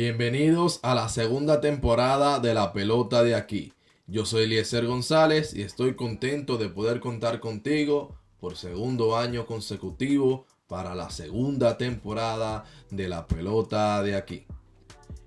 Bienvenidos a la segunda temporada de La Pelota de aquí. Yo soy Eliezer González y estoy contento de poder contar contigo por segundo año consecutivo para la segunda temporada de La Pelota de aquí.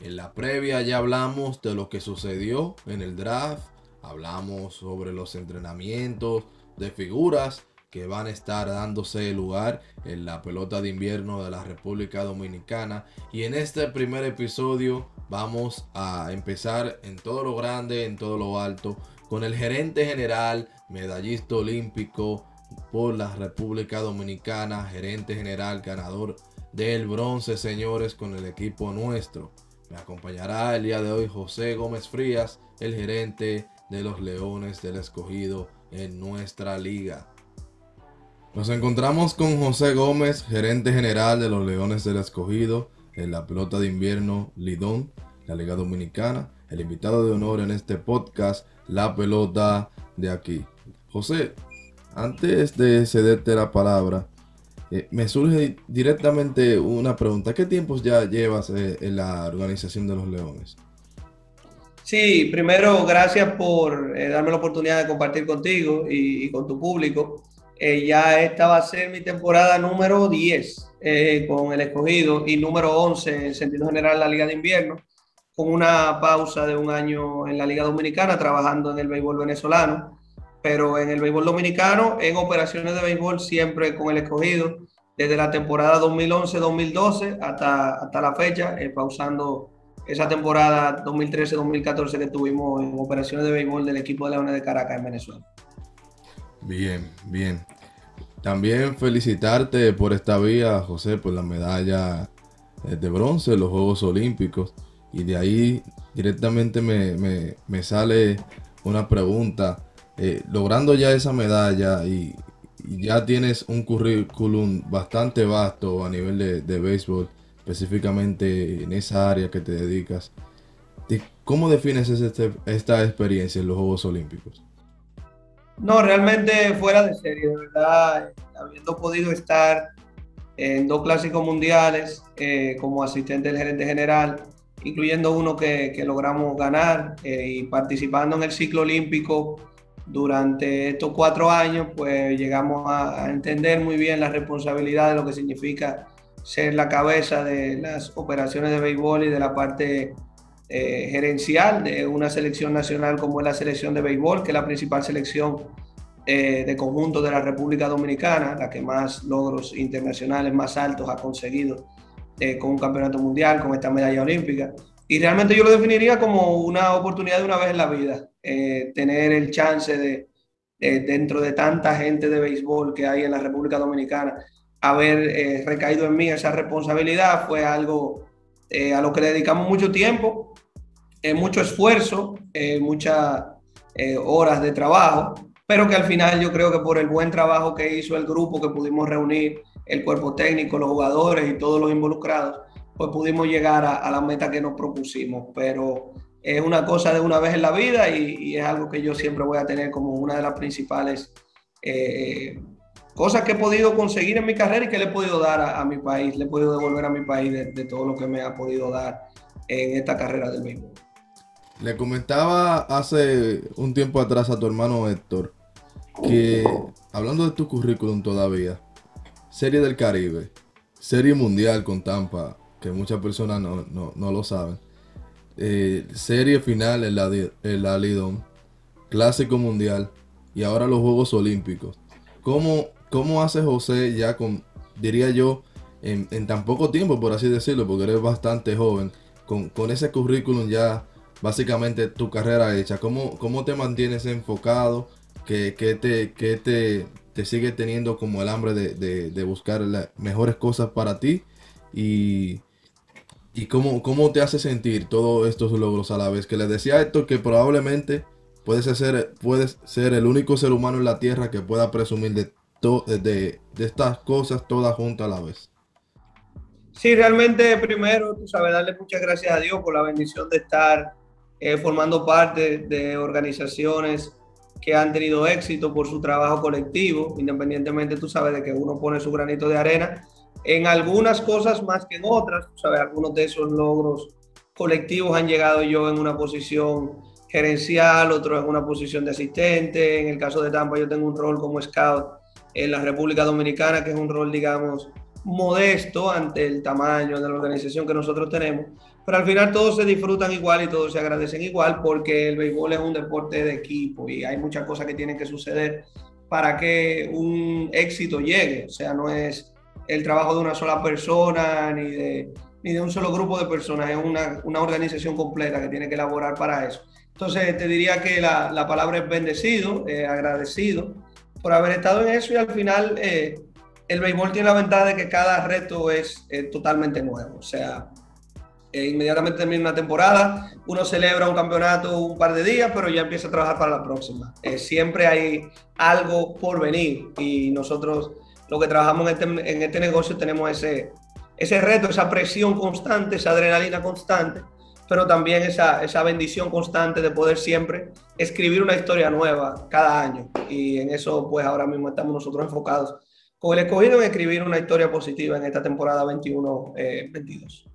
En la previa ya hablamos de lo que sucedió en el draft, hablamos sobre los entrenamientos de figuras que van a estar dándose lugar en la pelota de invierno de la República Dominicana. Y en este primer episodio vamos a empezar en todo lo grande, en todo lo alto, con el gerente general, medallista olímpico por la República Dominicana, gerente general, ganador del bronce, señores, con el equipo nuestro. Me acompañará el día de hoy José Gómez Frías, el gerente de los Leones del Escogido en nuestra liga. Nos encontramos con José Gómez, gerente general de los Leones del Escogido en la pelota de invierno Lidón, la Liga Dominicana, el invitado de honor en este podcast, la pelota de aquí. José, antes de cederte la palabra, eh, me surge directamente una pregunta. ¿Qué tiempos ya llevas eh, en la organización de los Leones? Sí, primero, gracias por eh, darme la oportunidad de compartir contigo y con tu público. Eh, ya esta va a ser mi temporada número 10 eh, con el escogido y número 11 en sentido general la Liga de Invierno, con una pausa de un año en la Liga Dominicana trabajando en el béisbol venezolano, pero en el béisbol dominicano, en operaciones de béisbol siempre con el escogido, desde la temporada 2011-2012 hasta, hasta la fecha, eh, pausando esa temporada 2013-2014 que tuvimos en operaciones de béisbol del equipo de Leones de Caracas en Venezuela. Bien, bien. También felicitarte por esta vía, José, por la medalla eh, de bronce en los Juegos Olímpicos. Y de ahí directamente me, sale una pregunta. Eh, logrando ya esa medalla y, ya tienes un currículum bastante vasto a nivel de, de béisbol, específicamente en esa área que te dedicas. ¿Cómo defines este, esta experiencia en los Juegos Olímpicos? No, realmente fuera de serie, de verdad, habiendo podido estar en dos clásicos mundiales eh, como asistente del gerente general, incluyendo uno que, logramos ganar eh, y participando en el ciclo olímpico durante estos cuatro años, pues llegamos a, entender muy bien la responsabilidad de lo que significa ser la cabeza de las operaciones de béisbol y de la parte eh, gerencial de una selección nacional como es la selección de béisbol, que es la principal selección eh, de conjunto de la República Dominicana, la que más logros internacionales más altos ha conseguido eh, con un campeonato mundial, con esta medalla olímpica. Y realmente yo lo definiría como una oportunidad de una vez en la vida, tener el chance de, dentro de tanta gente de béisbol que hay en la República Dominicana, haber recaído en mí esa responsabilidad fue algo a lo que le dedicamos mucho tiempo mucho esfuerzo, muchas eh, horas de trabajo, pero que al final yo creo que por el buen trabajo que hizo el grupo, que pudimos reunir el cuerpo técnico, los jugadores y todos los involucrados, pues pudimos llegar a, la meta que nos propusimos. Pero es una cosa de una vez en la vida y, es algo que yo siempre voy a tener como una de las principales eh, cosas que he podido conseguir en mi carrera y que le he podido dar a, mi país, le he podido devolver a mi país de, todo lo que me ha podido dar en esta carrera del béisbol. Le comentaba hace un tiempo atrás a tu hermano Héctor que, hablando de tu currículum todavía, Serie del Caribe, Serie Mundial con Tampa, que muchas personas no, lo saben, eh, Serie Final en la, en Lidón, Clásico Mundial y ahora los Juegos Olímpicos. ¿Cómo, cómo hace José ya con, diría yo, en, tan poco tiempo, por así decirlo, porque eres bastante joven, con, con ese currículum ya básicamente tu carrera hecha? ¿Cómo, cómo te mantienes enfocado? ¿Qué, te, qué te, te, sigue teniendo como el hambre de, de, buscar las mejores cosas para ti? Y, y cómo, cómo te hace sentir todos estos logros a la vez. Que le decía Héctor que probablemente puedes ser, puedes ser el único ser humano en la Tierra que pueda presumir de, de, de estas cosas todas juntas a la vez. Sí, realmente primero, tú sabes, darle muchas gracias a Dios por la bendición de estar eh, formando parte de organizaciones que han tenido éxito por su trabajo colectivo, independientemente, tú sabes, de que uno pone su granito de arena en algunas cosas más que en otras, tú sabes, algunos de esos logros colectivos han llegado yo en una posición gerencial, otros en una posición de asistente. En el caso de Tampa yo tengo un rol como scout en la República Dominicana, que es un rol, digamos, modesto ante el tamaño de la organización que nosotros tenemos. Pero al final todos se disfrutan igual y todos se agradecen igual porque el béisbol es un deporte de equipo y hay muchas cosas que tienen que suceder para que un éxito llegue. O sea, no es el trabajo de una sola persona ni de, ni de un solo grupo de personas, es una, una organización completa que tiene que elaborar para eso. Entonces, te diría que la, la palabra es bendecido, eh, agradecido por haber estado en eso y al final eh, el béisbol tiene la ventaja de que cada reto es totalmente nuevo. O sea, eh, inmediatamente termina una temporada, uno celebra un campeonato un par de días, pero ya empieza a trabajar para la próxima. siempre hay algo por venir y nosotros lo que trabajamos en este, en este negocio tenemos ese, ese reto, esa presión constante, esa adrenalina constante, pero también esa, esa bendición constante de poder siempre escribir una historia nueva cada año. Y en eso, pues ahora mismo estamos nosotros enfocados con el escogido en escribir una historia positiva en esta temporada 21-22. Eh,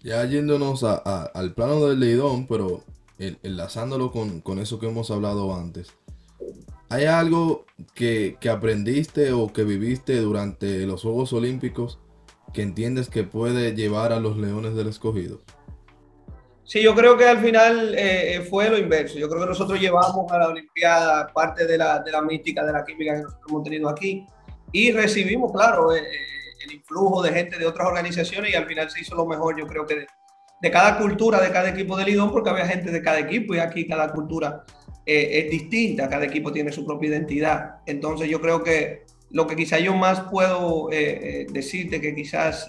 ya yéndonos al plano del Leidón, pero enlazándolo con, con eso que hemos hablado antes. ¿Hay algo que, que, aprendiste o que viviste durante los Juegos Olímpicos que entiendes que puede llevar a los Leones del Escogido? Sí, yo creo que al final eh, eh, fue lo inverso. Yo creo que nosotros llevamos a la Olimpiada parte de la, de la mística, de la química que nosotros hemos tenido aquí y recibimos, claro, eh, el influjo de gente de otras organizaciones y al final se hizo lo mejor, yo creo que de, cada cultura, de cada equipo de Lidón, porque había gente de cada equipo y aquí cada cultura es distinta, cada equipo tiene su propia identidad. Entonces yo creo que lo que quizás yo más puedo decirte que quizás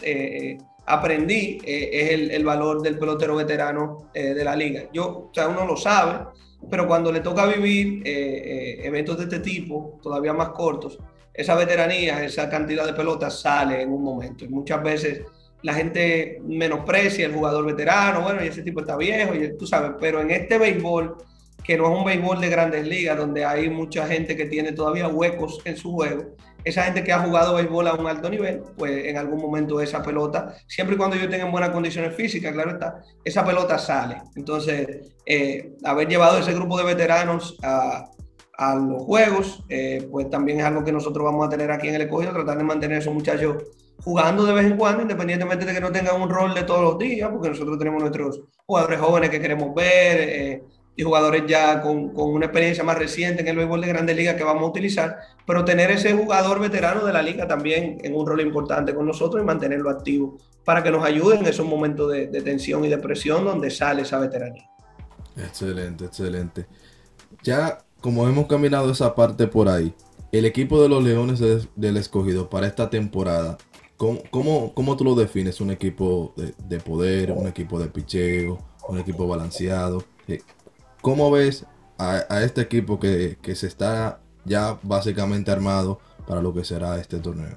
aprendí es el, valor del pelotero veterano de la liga. Yo, o sea, uno lo sabe, pero cuando le toca vivir eventos de este tipo, todavía más cortos, esa veteranía, esa cantidad de pelotas sale en un momento. Y muchas veces la gente menosprecia el jugador veterano, bueno, y ese tipo está viejo, y tú sabes, pero en este béisbol que no es un béisbol de grandes ligas, donde hay mucha gente que tiene todavía huecos en su juego. Esa gente que ha jugado béisbol a un alto nivel, pues en algún momento esa pelota, siempre y cuando ellos tengan buenas condiciones físicas, claro está, esa pelota sale. Entonces, eh, haber llevado ese grupo de veteranos a, a los juegos, eh, pues también es algo que nosotros vamos a tener aquí en el escogido, tratar de mantener a esos muchachos jugando de vez en cuando, independientemente de que no tengan un rol de todos los días, porque nosotros tenemos nuestros jugadores jóvenes que queremos ver. Eh, y jugadores ya con, con, una experiencia más reciente en el béisbol de Grandes Ligas que vamos a utilizar, pero tener ese jugador veterano de la liga también en un rol importante con nosotros y mantenerlo activo para que nos ayude en esos momentos de, tensión y de presión donde sale esa veteranía. Excelente, excelente. Ya como hemos caminado esa parte por ahí, el equipo de los Leones del Escogido para esta temporada, ¿cómo, cómo, cómo tú lo defines? ¿Un equipo de, de, poder, un equipo de picheo, un equipo balanceado? Eh, ¿Cómo ves a, este equipo que, se está ya básicamente armado para lo que será este torneo?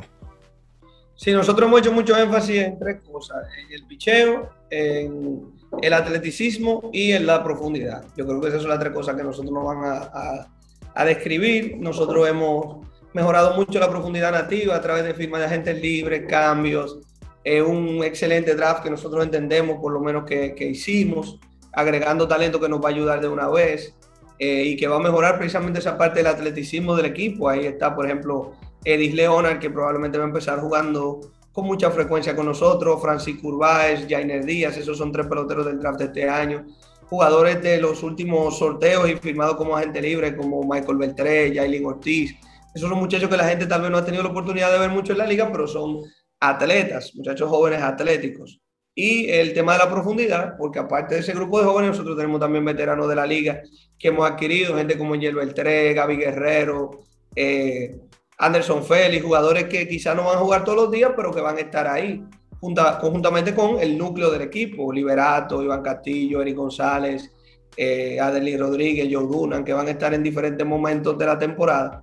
Sí, nosotros hemos hecho mucho énfasis en tres cosas, en el picheo, en el atleticismo y en la profundidad. Yo creo que esas son las tres cosas que nosotros nos van a, a describir. Nosotros hemos mejorado mucho la profundidad nativa a través de firmas de agentes libres, cambios, es un excelente draft que nosotros entendemos, por lo menos que, que hicimos agregando talento que nos va a ayudar de una vez eh, y que va a mejorar precisamente esa parte del atleticismo del equipo. Ahí está, por ejemplo, Edis Leonard, que probablemente va a empezar jugando con mucha frecuencia con nosotros, Francisco Urbáez, Jainer Díaz, esos son tres peloteros del draft de este año. Jugadores de los últimos sorteos y firmados como agente libre, como Michael Beltré, Jailin Ortiz. Esos son muchachos que la gente tal vez no ha tenido la oportunidad de ver mucho en la liga, pero son atletas, muchachos jóvenes atléticos. Y el tema de la profundidad, porque aparte de ese grupo de jóvenes, nosotros tenemos también veteranos de la liga que hemos adquirido, gente como Yel Beltré, Gaby Guerrero, eh, Anderson Félix, jugadores que quizás no van a jugar todos los días, pero que van a estar ahí, conjuntamente con el núcleo del equipo, Liberato, Iván Castillo, Eric González, eh, Rodríguez, Joe Dunan, que van a estar en diferentes momentos de la temporada.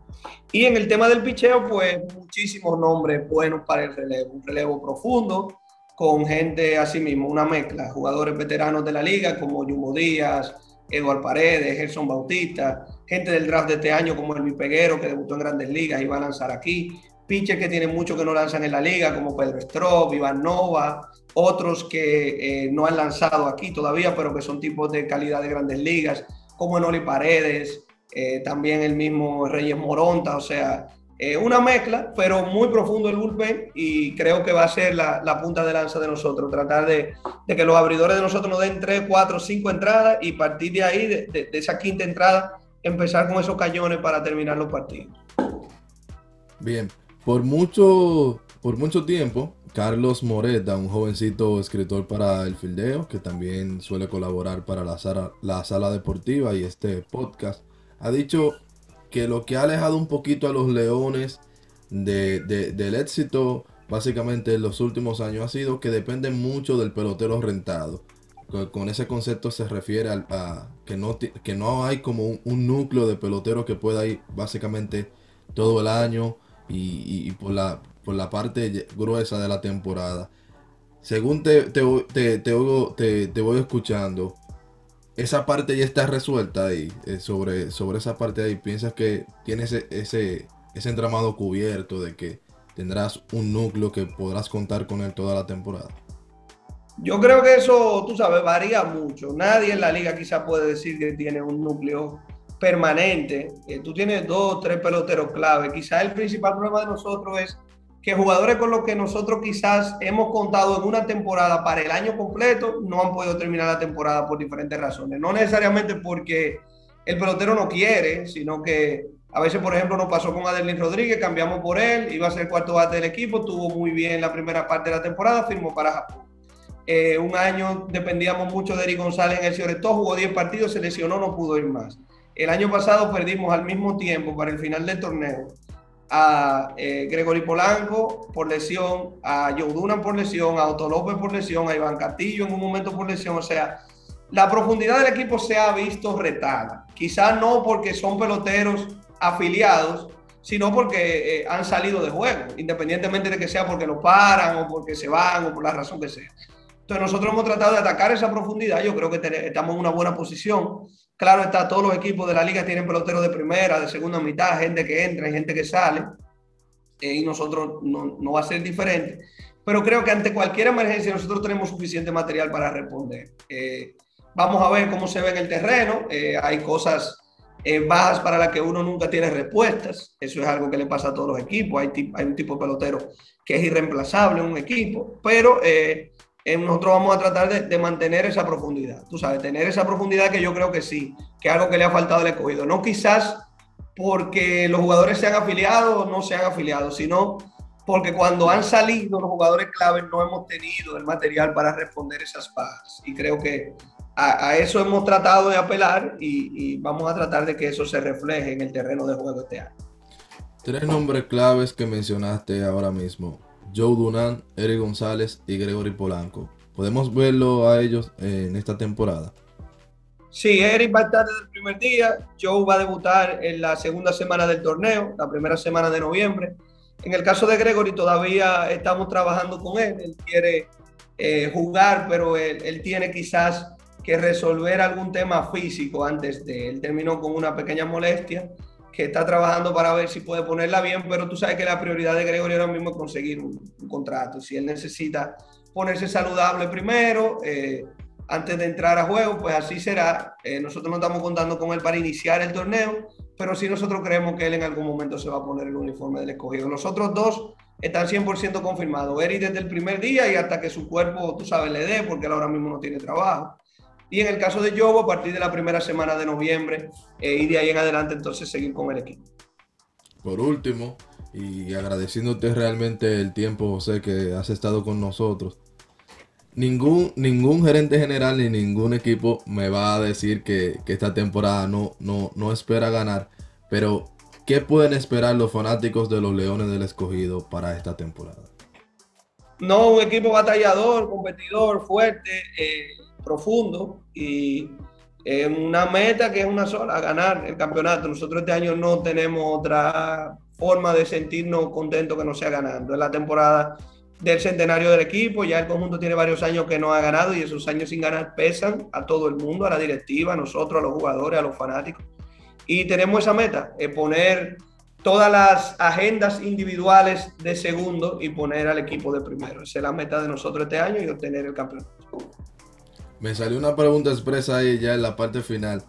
Y en el tema del picheo, pues muchísimos nombres buenos para el relevo, un relevo profundo, con gente así mismo, una mezcla, jugadores veteranos de la liga como Yumo Díaz, Eduard Paredes, Gerson Bautista, gente del draft de este año como el Peguero que debutó en Grandes Ligas y va a lanzar aquí, pitchers que tienen mucho que no lanzan en la liga, como Pedro Strop, Iván Nova, otros que eh, no han lanzado aquí todavía, pero que son tipos de calidad de grandes ligas, como Enoli Paredes, eh, también el mismo Reyes Moronta, o sea, eh, una mezcla, pero muy profundo el bullpen y creo que va a ser la, punta de lanza de nosotros, tratar de, que los abridores de nosotros nos den 3, 4, 5 entradas y partir de ahí, de, esa quinta entrada, empezar con esos cañones para terminar los partidos. Bien, por mucho, por mucho tiempo, Carlos Moreta, un jovencito escritor para el fildeo, que también suele colaborar para la sala, la sala deportiva y este podcast, ha dicho que lo que ha alejado un poquito a los leones del éxito básicamente en los últimos años ha sido que dependen mucho del pelotero rentado. Con, ese concepto se refiere a, que, no, que no hay como un, núcleo de pelotero que pueda ir básicamente todo el año y, por, la, por la parte gruesa de la temporada. Según te, te, te, te voy escuchando, esa parte ya está resuelta ahí. Eh, sobre, sobre esa parte ahí, piensas que tienes ese, ese, ese entramado cubierto de que tendrás un núcleo que podrás contar con él toda la temporada. Yo creo que eso, tú sabes, varía mucho. Nadie en la liga quizá puede decir que tiene un núcleo permanente. Eh, tú tienes dos, tres peloteros clave. Quizá el principal problema de nosotros es que jugadores con los que nosotros quizás hemos contado en una temporada para el año completo no han podido terminar la temporada por diferentes razones. No necesariamente porque el pelotero no quiere, sino que a veces, por ejemplo, nos pasó con Adelín Rodríguez, cambiamos por él, iba a ser cuarto bate del equipo, tuvo muy bien la primera parte de la temporada, firmó para Japón. Eh, un año dependíamos mucho de Eric González en el Cioretó, jugó 10 partidos, se lesionó, no pudo ir más. El año pasado perdimos al mismo tiempo para el final del torneo a eh, Gregory Polanco por lesión, a Joe Dunan por lesión, a Otto López por lesión, a Iván Castillo en un momento por lesión. O sea, la profundidad del equipo se ha visto retada. Quizás no porque son peloteros afiliados, sino porque eh, han salido de juego, independientemente de que sea porque lo paran o porque se van o por la razón que sea. Entonces nosotros hemos tratado de atacar esa profundidad. Yo creo que estamos en una buena posición. Claro está, todos los equipos de la liga tienen peloteros de primera, de segunda mitad, gente que entra y gente que sale. Eh, y nosotros no, va a ser diferente. Pero creo que ante cualquier emergencia nosotros tenemos suficiente material para responder. Eh, vamos a ver cómo se ve en el terreno. Eh, hay cosas bajas para las que uno nunca tiene respuestas. Eso es algo que le pasa a todos los equipos. Hay, un tipo de pelotero que es irreemplazable en un equipo. Pero eh, nosotros vamos a tratar de, mantener esa profundidad. Tú sabes, tener esa profundidad que yo creo que sí, que es algo que le ha faltado al escogido. No quizás porque los jugadores sean afiliados o no sean afiliados, sino porque cuando han salido los jugadores claves no hemos tenido el material para responder esas bajas. Y creo que a, eso hemos tratado de apelar y, y, vamos a tratar de que eso se refleje en el terreno de juego este año. Tres nombres claves que mencionaste ahora mismo. Joe Dunan, Eric González y Gregory Polanco. ¿Podemos verlo a ellos en esta temporada? Sí, Eric va a estar desde el primer día. Joe va a debutar en la segunda semana del torneo, la primera semana de noviembre. En el caso de Gregory todavía estamos trabajando con él. Él quiere eh, jugar, pero él, él, tiene quizás que resolver algún tema físico antes de. Él terminó con una pequeña molestia que está trabajando para ver si puede ponerla bien, pero tú sabes que la prioridad de Gregorio ahora mismo es conseguir un, contrato. Si él necesita ponerse saludable primero, eh, antes de entrar a juego, pues así será. Eh, nosotros no estamos contando con él para iniciar el torneo, pero sí nosotros creemos que él en algún momento se va a poner el uniforme del escogido. Los otros dos están 100% confirmados. Eric desde el primer día y hasta que su cuerpo, tú sabes, le dé, porque él ahora mismo no tiene trabajo. Y en el caso de Jobo, a partir de la primera semana de noviembre eh, y de ahí en adelante, entonces seguir con el equipo. Por último, y agradeciéndote realmente el tiempo, José, que has estado con nosotros. Ningún, ningún gerente general ni ningún equipo me va a decir que, esta temporada no, no, no espera ganar. Pero, ¿qué pueden esperar los fanáticos de los Leones del Escogido para esta temporada? No, un equipo batallador, competidor, fuerte. Eh, profundo y una meta que es una sola, ganar el campeonato. Nosotros este año no tenemos otra forma de sentirnos contentos que no sea ganando. Es la temporada del centenario del equipo, ya el conjunto tiene varios años que no ha ganado y esos años sin ganar pesan a todo el mundo, a la directiva, a nosotros, a los jugadores, a los fanáticos. Y tenemos esa meta, poner todas las agendas individuales de segundo y poner al equipo de primero. Esa es la meta de nosotros este año y obtener el campeonato. Me salió una pregunta expresa ahí ya en la parte final.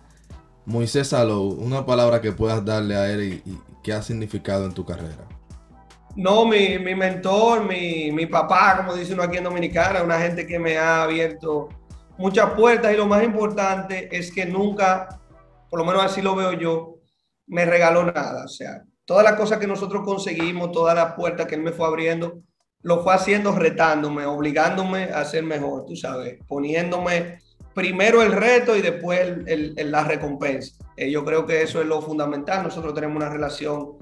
Moisés Salou, una palabra que puedas darle a él y, qué ha significado en tu carrera. No, mi, mi mentor, mi, mi, papá, como dice uno aquí en Dominicana, una gente que me ha abierto muchas puertas y lo más importante es que nunca, por lo menos así lo veo yo, me regaló nada. O sea, todas las cosas que nosotros conseguimos, todas las puertas que él me fue abriendo, lo fue haciendo retándome, obligándome a ser mejor, tú sabes, poniéndome primero el reto y después el, la recompensa. Eh, yo creo que eso es lo fundamental. Nosotros tenemos una relación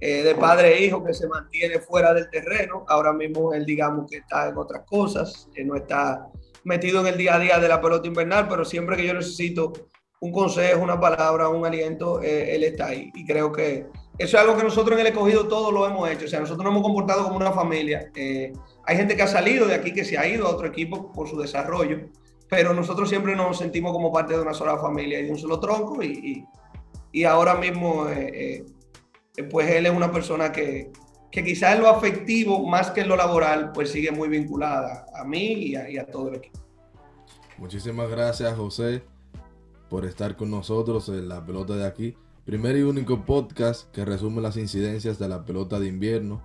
eh, de padre e hijo que se mantiene fuera del terreno. Ahora mismo él, digamos que está en otras cosas, no está metido en el día a día de la pelota invernal, pero siempre que yo necesito un consejo, una palabra, un aliento, eh, él está ahí. Y creo que eso es algo que nosotros en el escogido todo lo hemos hecho. O sea, nosotros nos hemos comportado como una familia. Eh, hay gente que ha salido de aquí, que se ha ido a otro equipo por su desarrollo, pero nosotros siempre nos sentimos como parte de una sola familia y de un solo tronco. Y, y, ahora mismo, eh, pues él es una persona que, que quizás en lo afectivo, más que en lo laboral, pues sigue muy vinculada a mí y a, y a todo el equipo. Muchísimas gracias, José, por estar con nosotros en la pelota de aquí. Primer y único podcast que resume las incidencias de la pelota de invierno.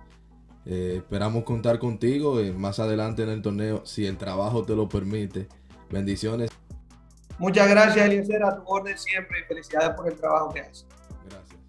Eh, esperamos contar contigo eh, más adelante en el torneo, si el trabajo te lo permite. Bendiciones. Muchas gracias, Eliezer, a tu orden siempre y felicidades por el trabajo que haces. Gracias.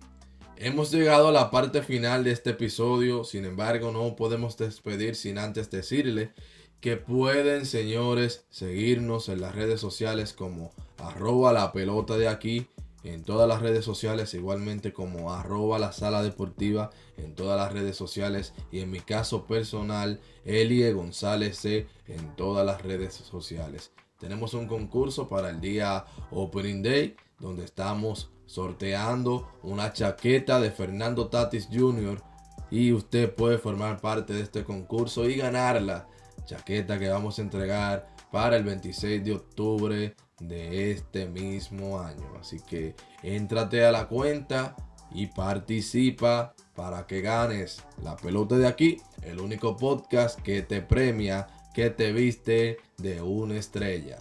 Hemos llegado a la parte final de este episodio, sin embargo no podemos despedir sin antes decirle que pueden, señores, seguirnos en las redes sociales como arroba la pelota de aquí en todas las redes sociales, igualmente como arroba la sala deportiva en todas las redes sociales y en mi caso personal, Elie González C en todas las redes sociales. Tenemos un concurso para el día Opening Day donde estamos sorteando una chaqueta de Fernando Tatis Jr. y usted puede formar parte de este concurso y ganarla. Chaqueta que vamos a entregar para el 26 de octubre de este mismo año. Así que entrate a la cuenta y participa para que ganes la pelota de aquí, el único podcast que te premia, que te viste de una estrella.